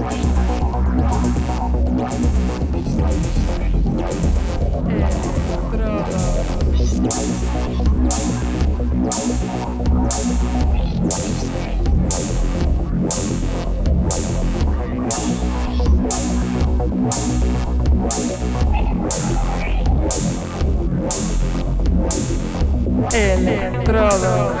Estrada. Electrodos.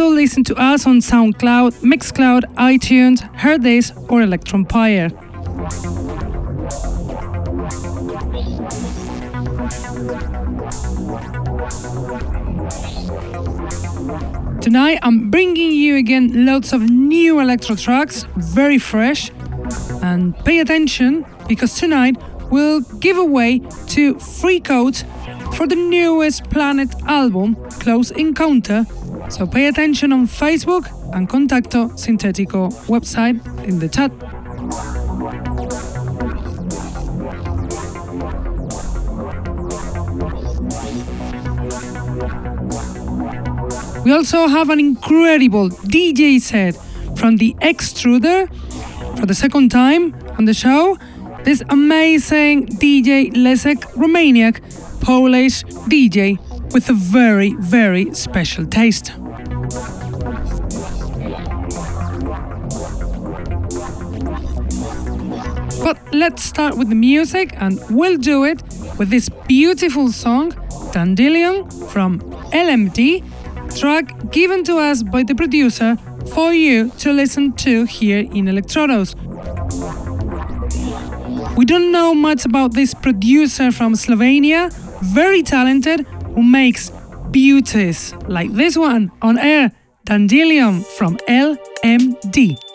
Also listen to us on SoundCloud, Mixcloud, iTunes, Hearthis, or Electronpire. Tonight I'm bringing you again lots of new electro tracks, very fresh. And pay attention because tonight we'll give away two free codes for the newest Planet album, Close Encounter. So pay attention on Facebook and Contacto Sintetico website in the chat. We also have an incredible DJ set from the Extruder for the second time on the show. This amazing DJ Leszek Romaniak, Polish DJ with a very, very special taste. But let's start with the music, and we'll do it with this beautiful song, Dandelion from LMD track given to us by the producer for you to listen to here in Electrodos. We don't know much about this producer from Slovenia, very talented, who makes beauties like this one on air, Dandelion from LMD. LMD,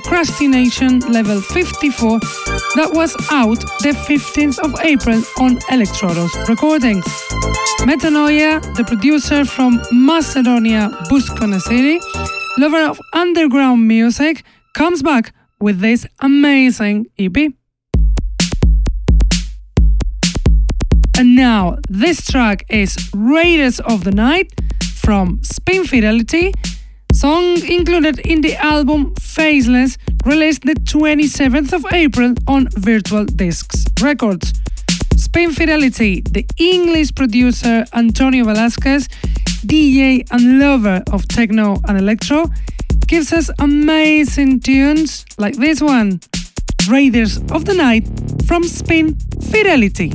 Procrastination Level 54 that was out the 15th of April on Electrodos Recordings. Metanoia, the producer from Macedonia, Buskona City, lover of underground music, comes back with this amazing EP. And now, this track is Raiders of the Night from Spin Fidelity, song included in the album Faceless, released the 27th of April on Virtual Discs Records. Spin Fidelity, the English producer Antonio Velasquez, DJ and lover of techno and electro, gives us amazing tunes like this one Raiders of the Night from Spin Fidelity.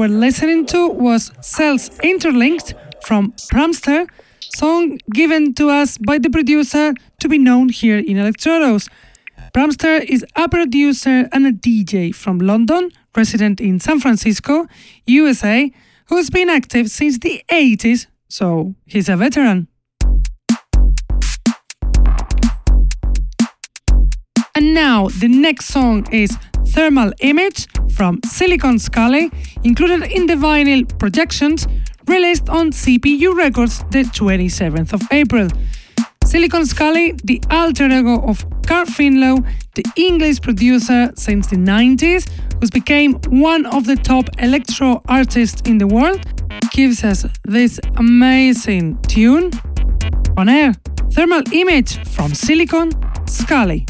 Were listening to was Cells Interlinked from Pramster, song given to us by the producer to be known here in Electrodos. Pramster is a producer and a DJ from London, resident in San Francisco, USA, who has been active since the 80s, so he's a veteran. And now the next song is Thermal Image from Silicon Scally, included in the vinyl Projections, released on CPU Records the 27th of April. Silicon Scally, the alter ego of Carl Finlow, the English producer since the 90s, who became one of the top electro artists in the world, gives us this amazing tune on air. Thermal Image from Silicon Scally.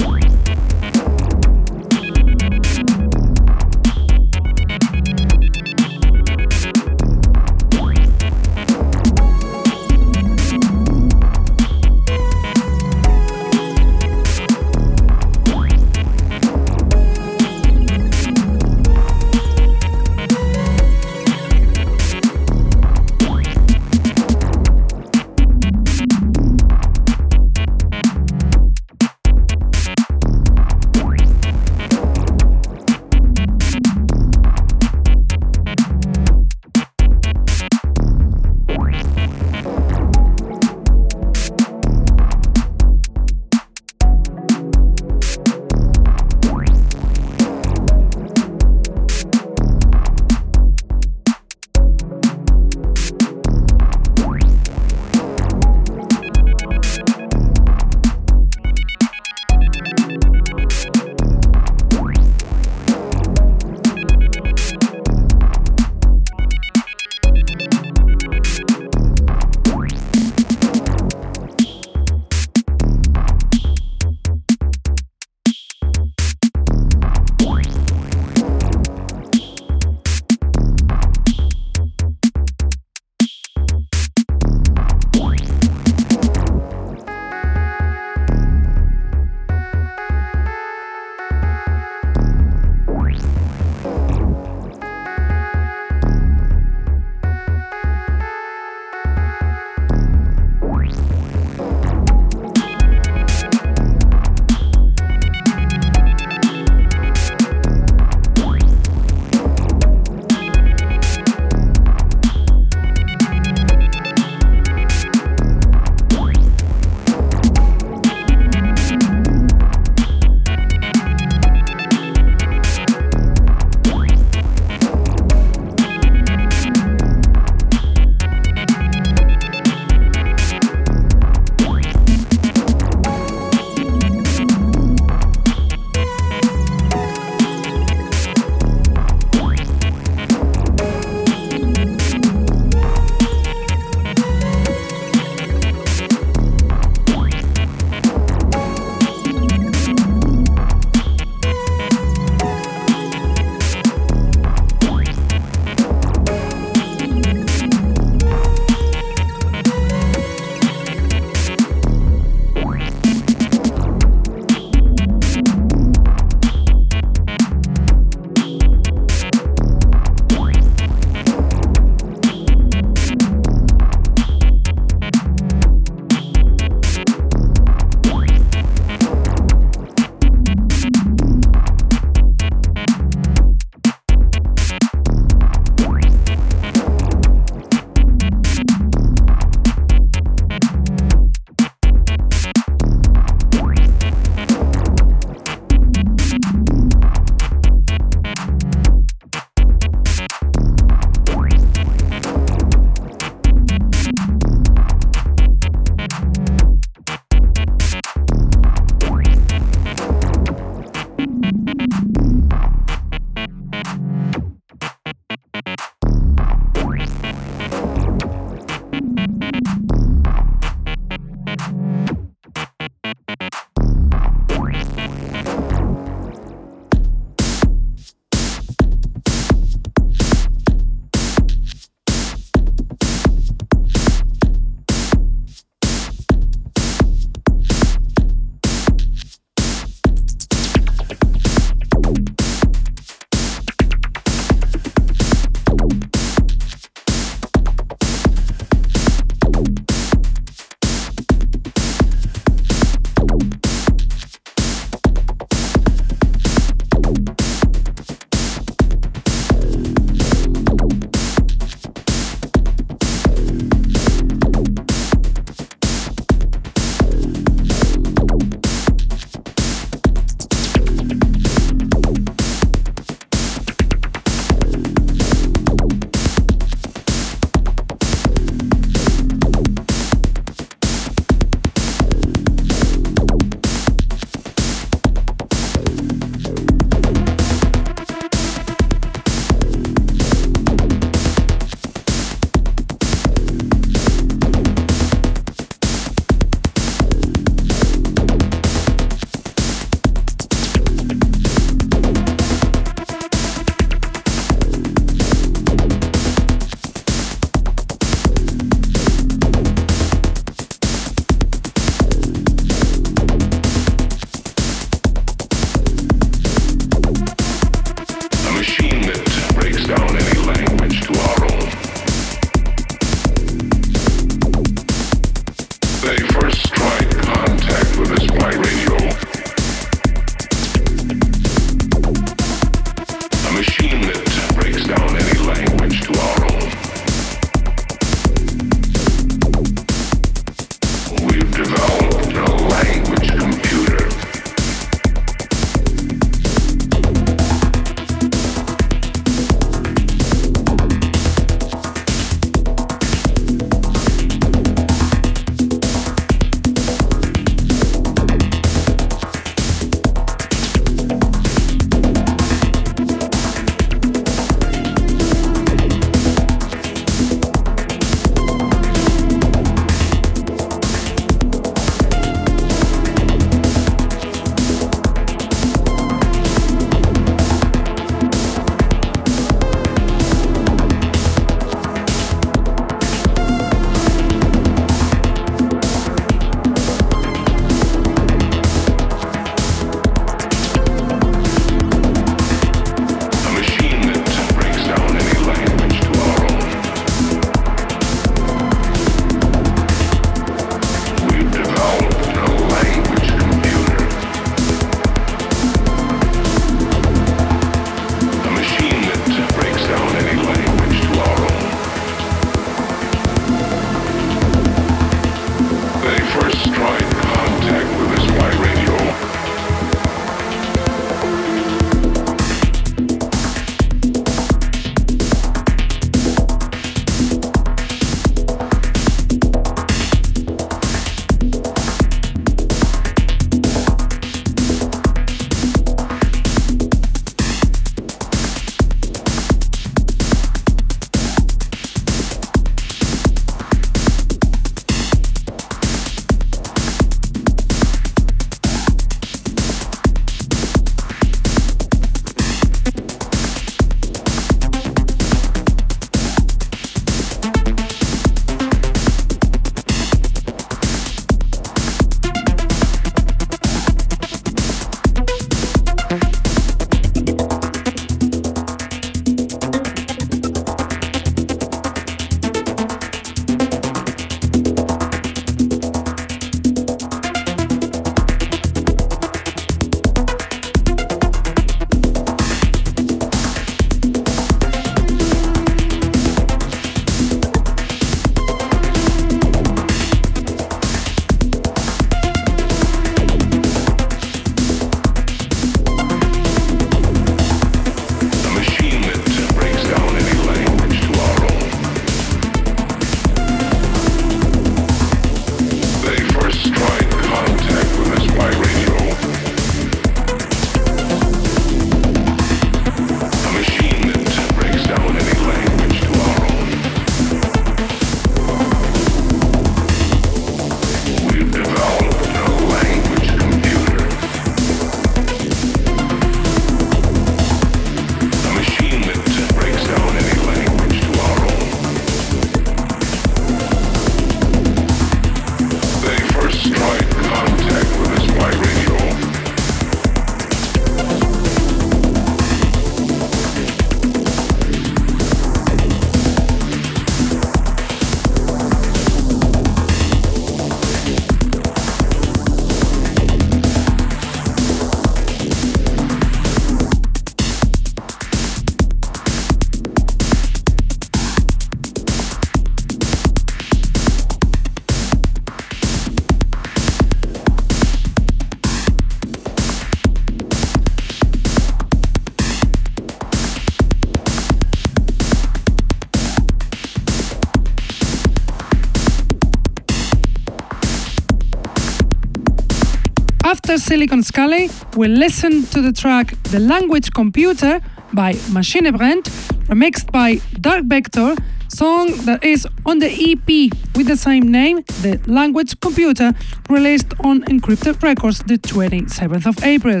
After Silicon Scally, we listen to the track The Language Computer by Maschinebrennt, remixed by Dark Vector, song that is on the EP with the same name, The Language Computer, released on Encrypted Records the 27th of April.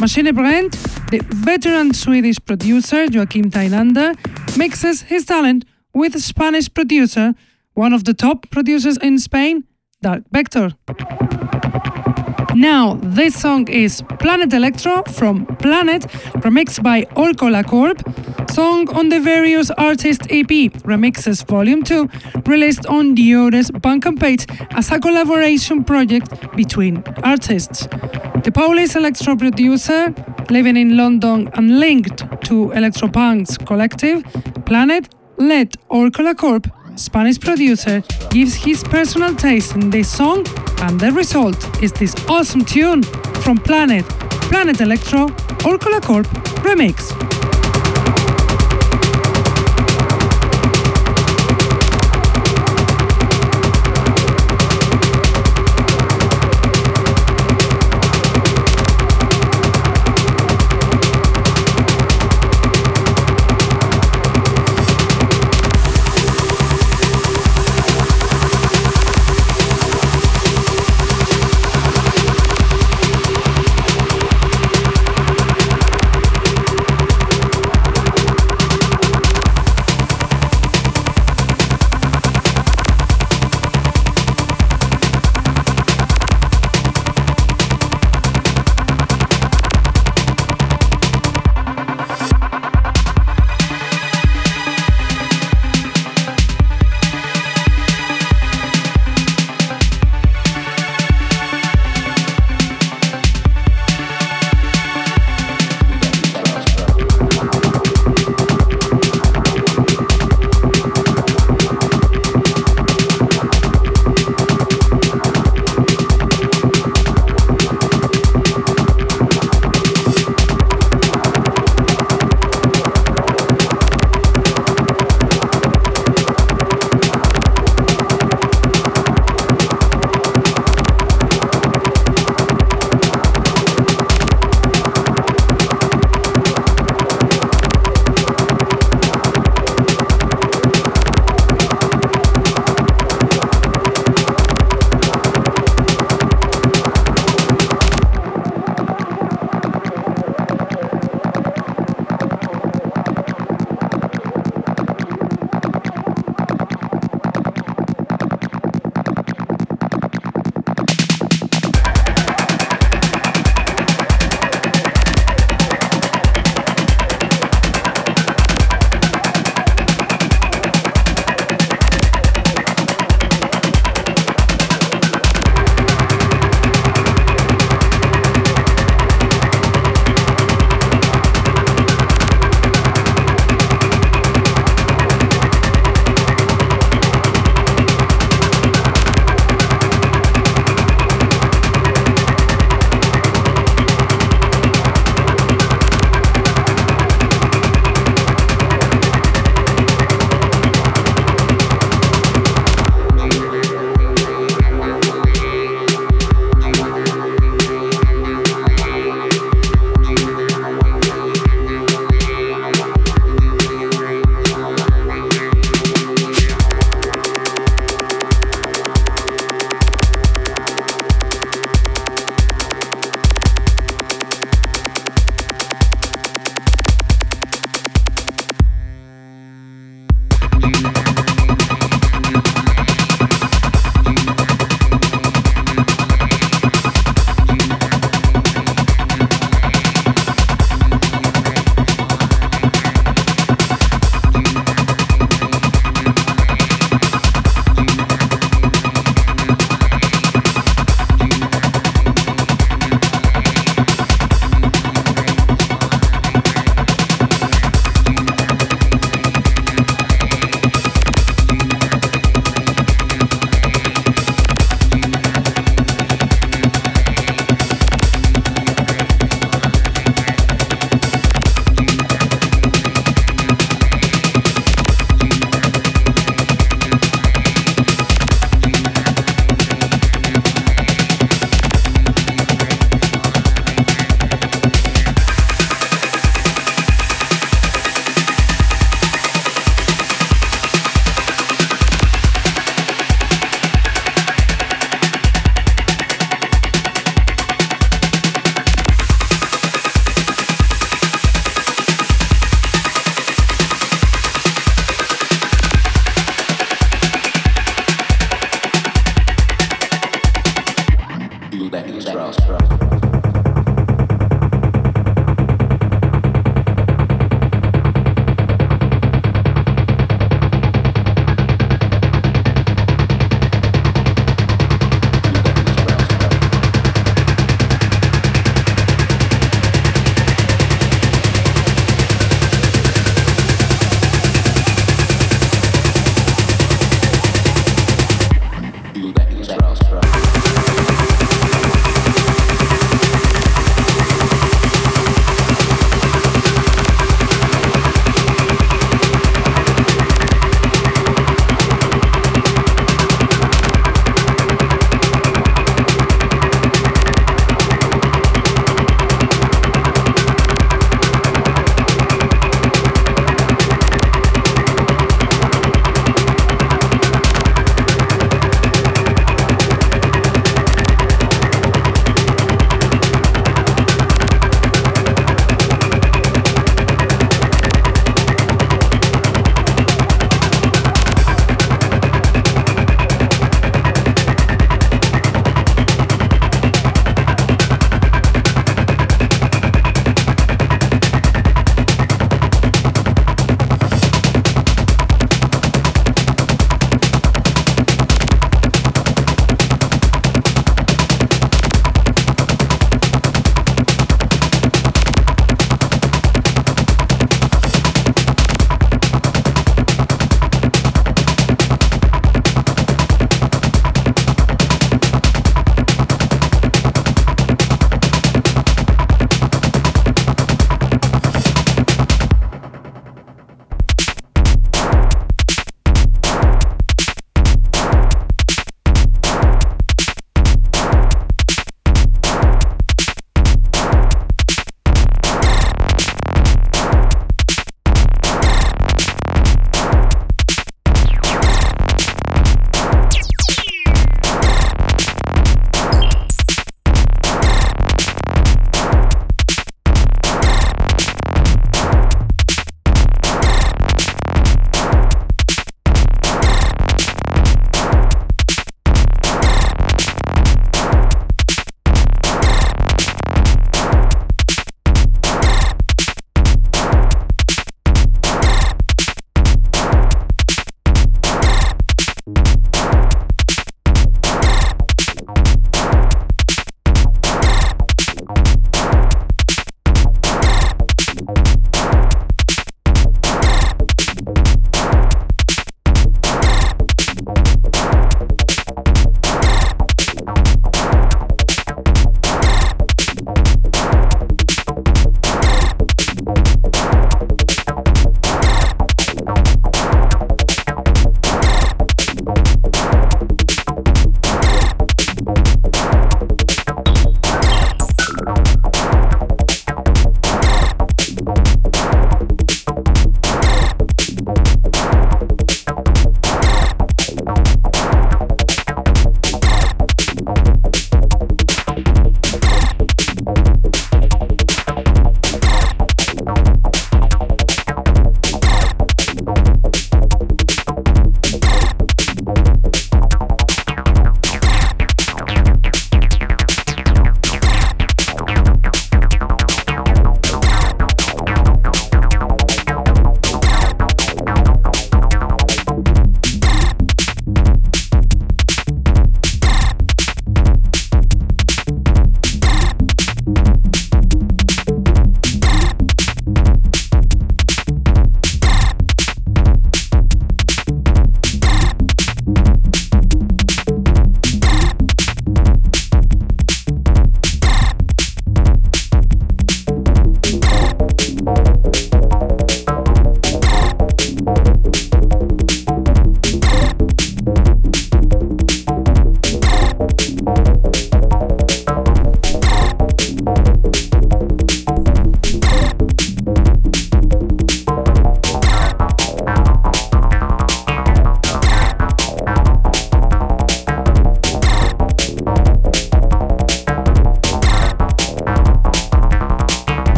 Maschinebrennt, the veteran Swedish producer Joaquim Tainander, mixes his talent with Spanish producer, one of the top producers in Spain, Dark Vector. Now, this song is Planet Electro from Planet, remixed by Orcola Corp, song on the various artist EP Remixes Volume 2, released on Diore's Bandcamp page as a collaboration project between artists. The Polish electro producer, living in London and linked to Electropunk's collective, Planet, led Orcola Corp Spanish producer, gives his personal taste in this song, and the result is this awesome tune from Planet, Planet Electro, Orcola Corp remix.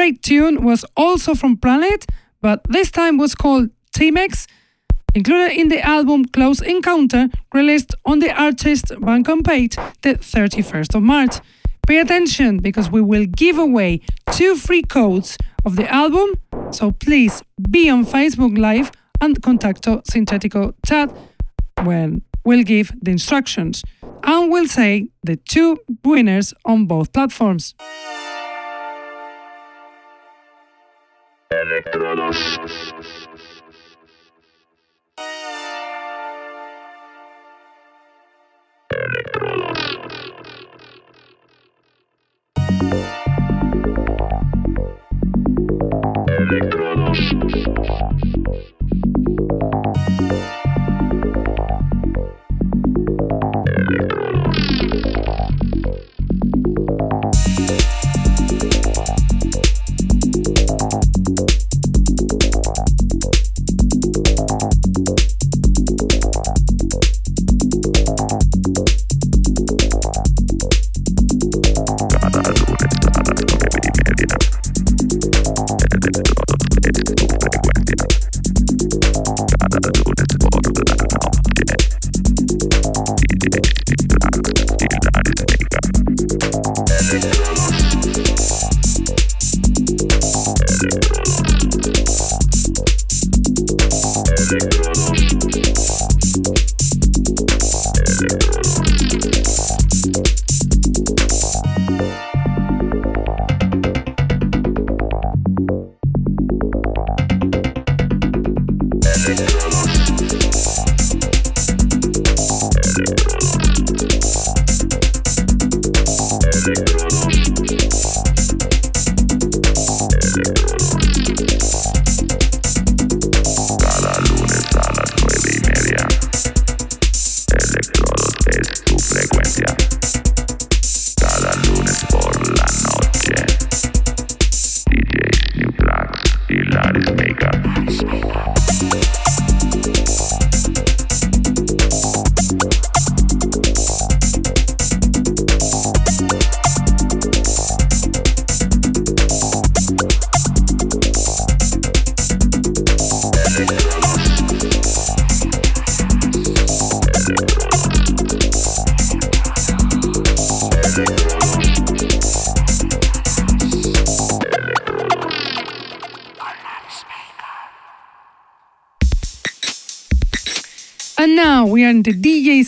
Great tune was also from Planet, but this time was called Timex, included in the album Close Encounter, released on the artist's Bandcamp page the 31st of March. Pay attention because we will give away two free codes of the album, so please be on Facebook Live and Contacto Sintetico chat when we'll give the instructions and we'll say the two winners on both platforms. The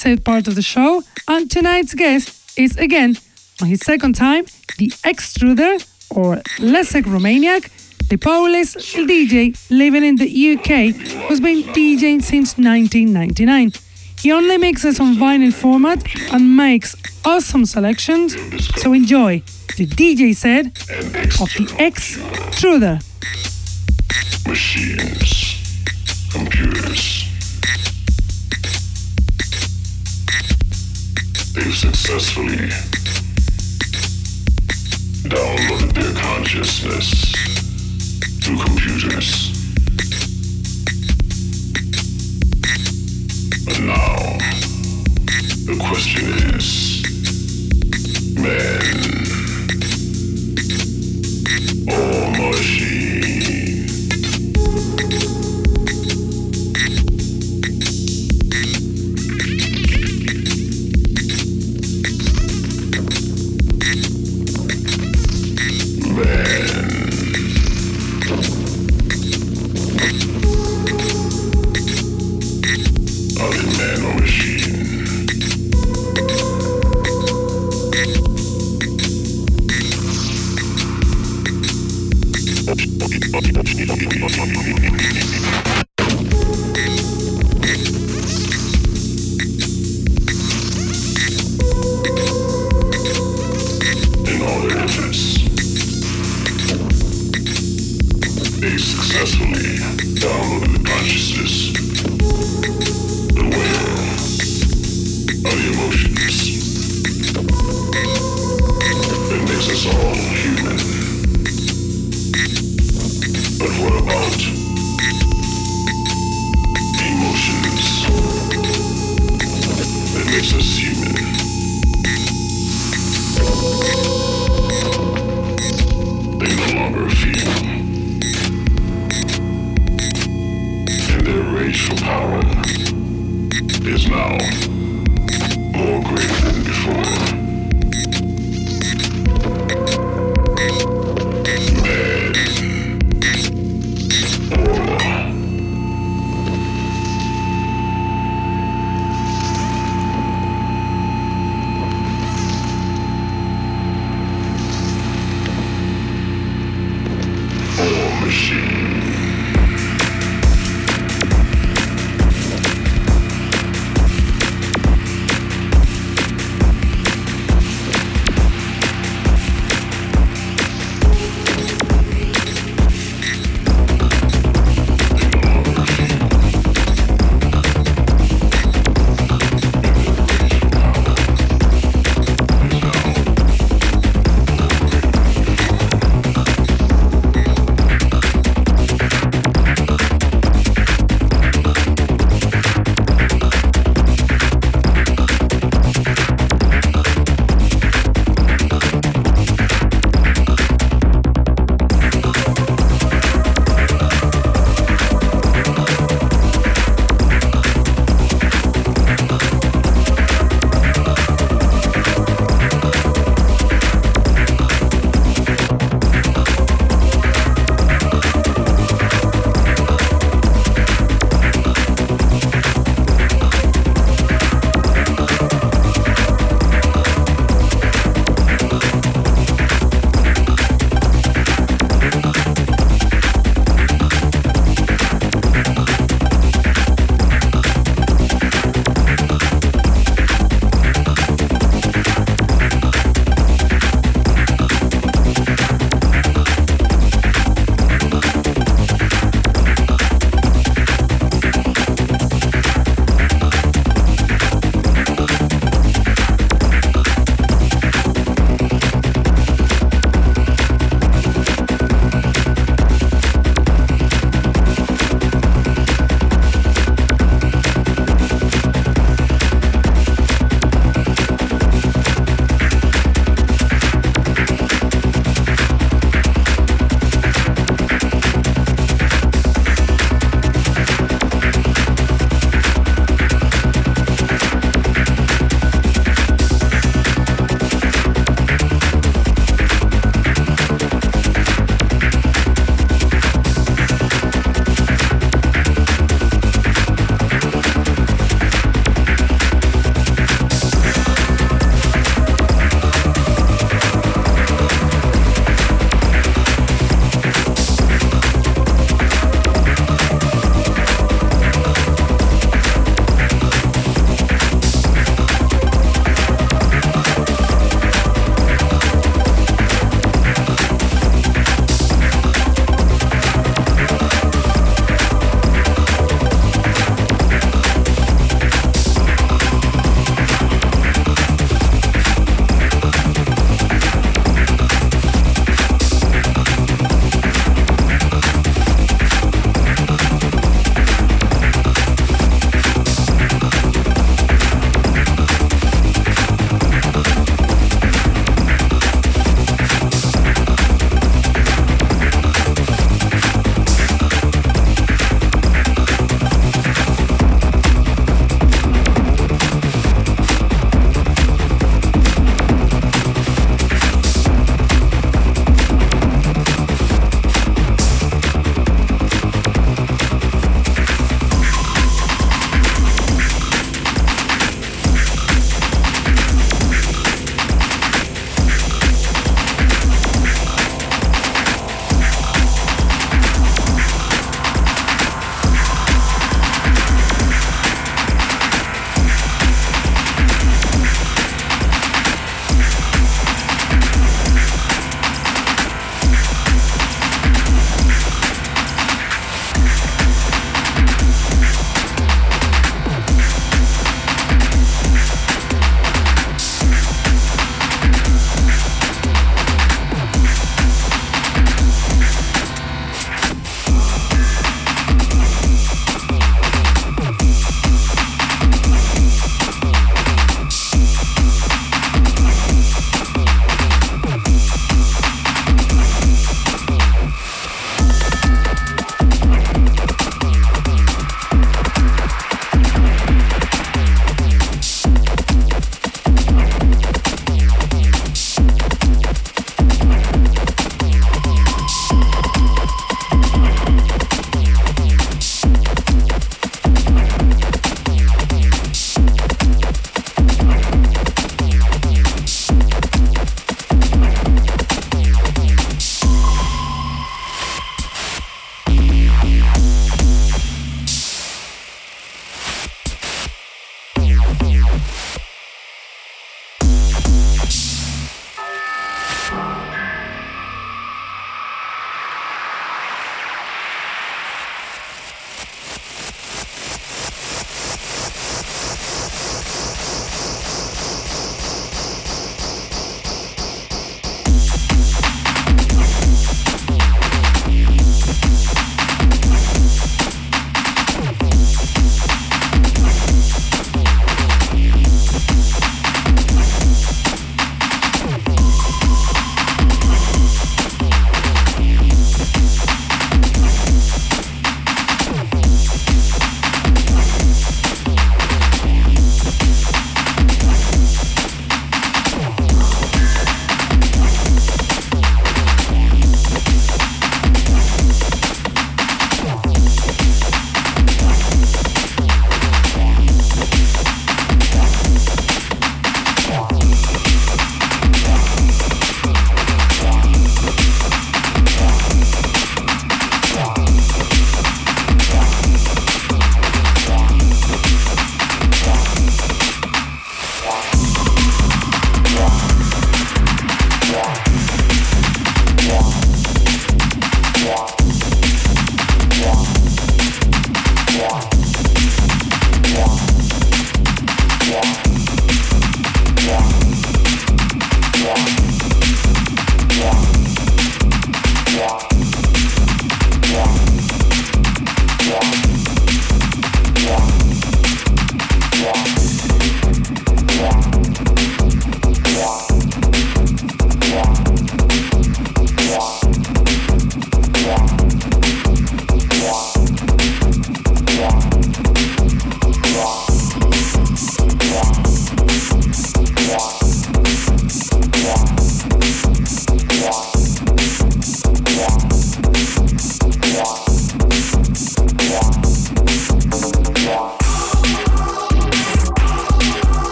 Set part of the show, and tonight's guest is again, on his second time, the extruder or Leszek Romaniak, the Polish DJ living in the UK who's been DJing since 1999. He only mixes on vinyl format and makes awesome selections, so enjoy the DJ set of the Extruder. Machines, computers They've successfully downloaded their consciousness to computers. But now, the question is, man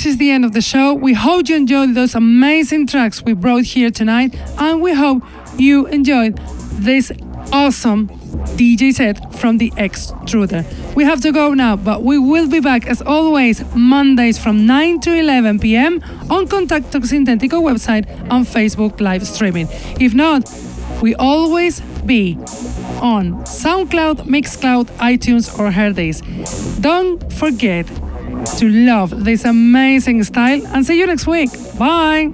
this is the end of the show. We hope you enjoyed those amazing tracks we brought here tonight, and we hope you enjoyed this awesome DJ set from the Extruder. We have to go now, but we will be back as always Mondays from 9 to 11 p.m. on Contacto Sintetico website and Facebook live streaming. If not, we always be on SoundCloud, Mixcloud, iTunes, or Hearthis. Don't forget to love this amazing style and see you next week. Bye!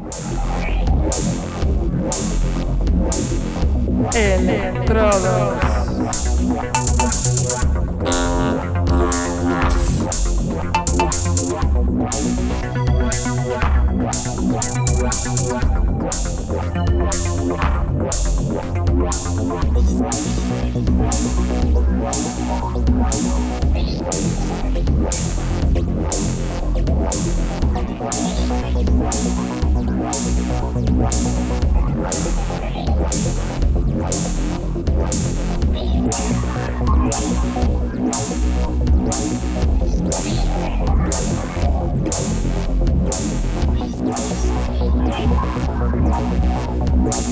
Electrodos.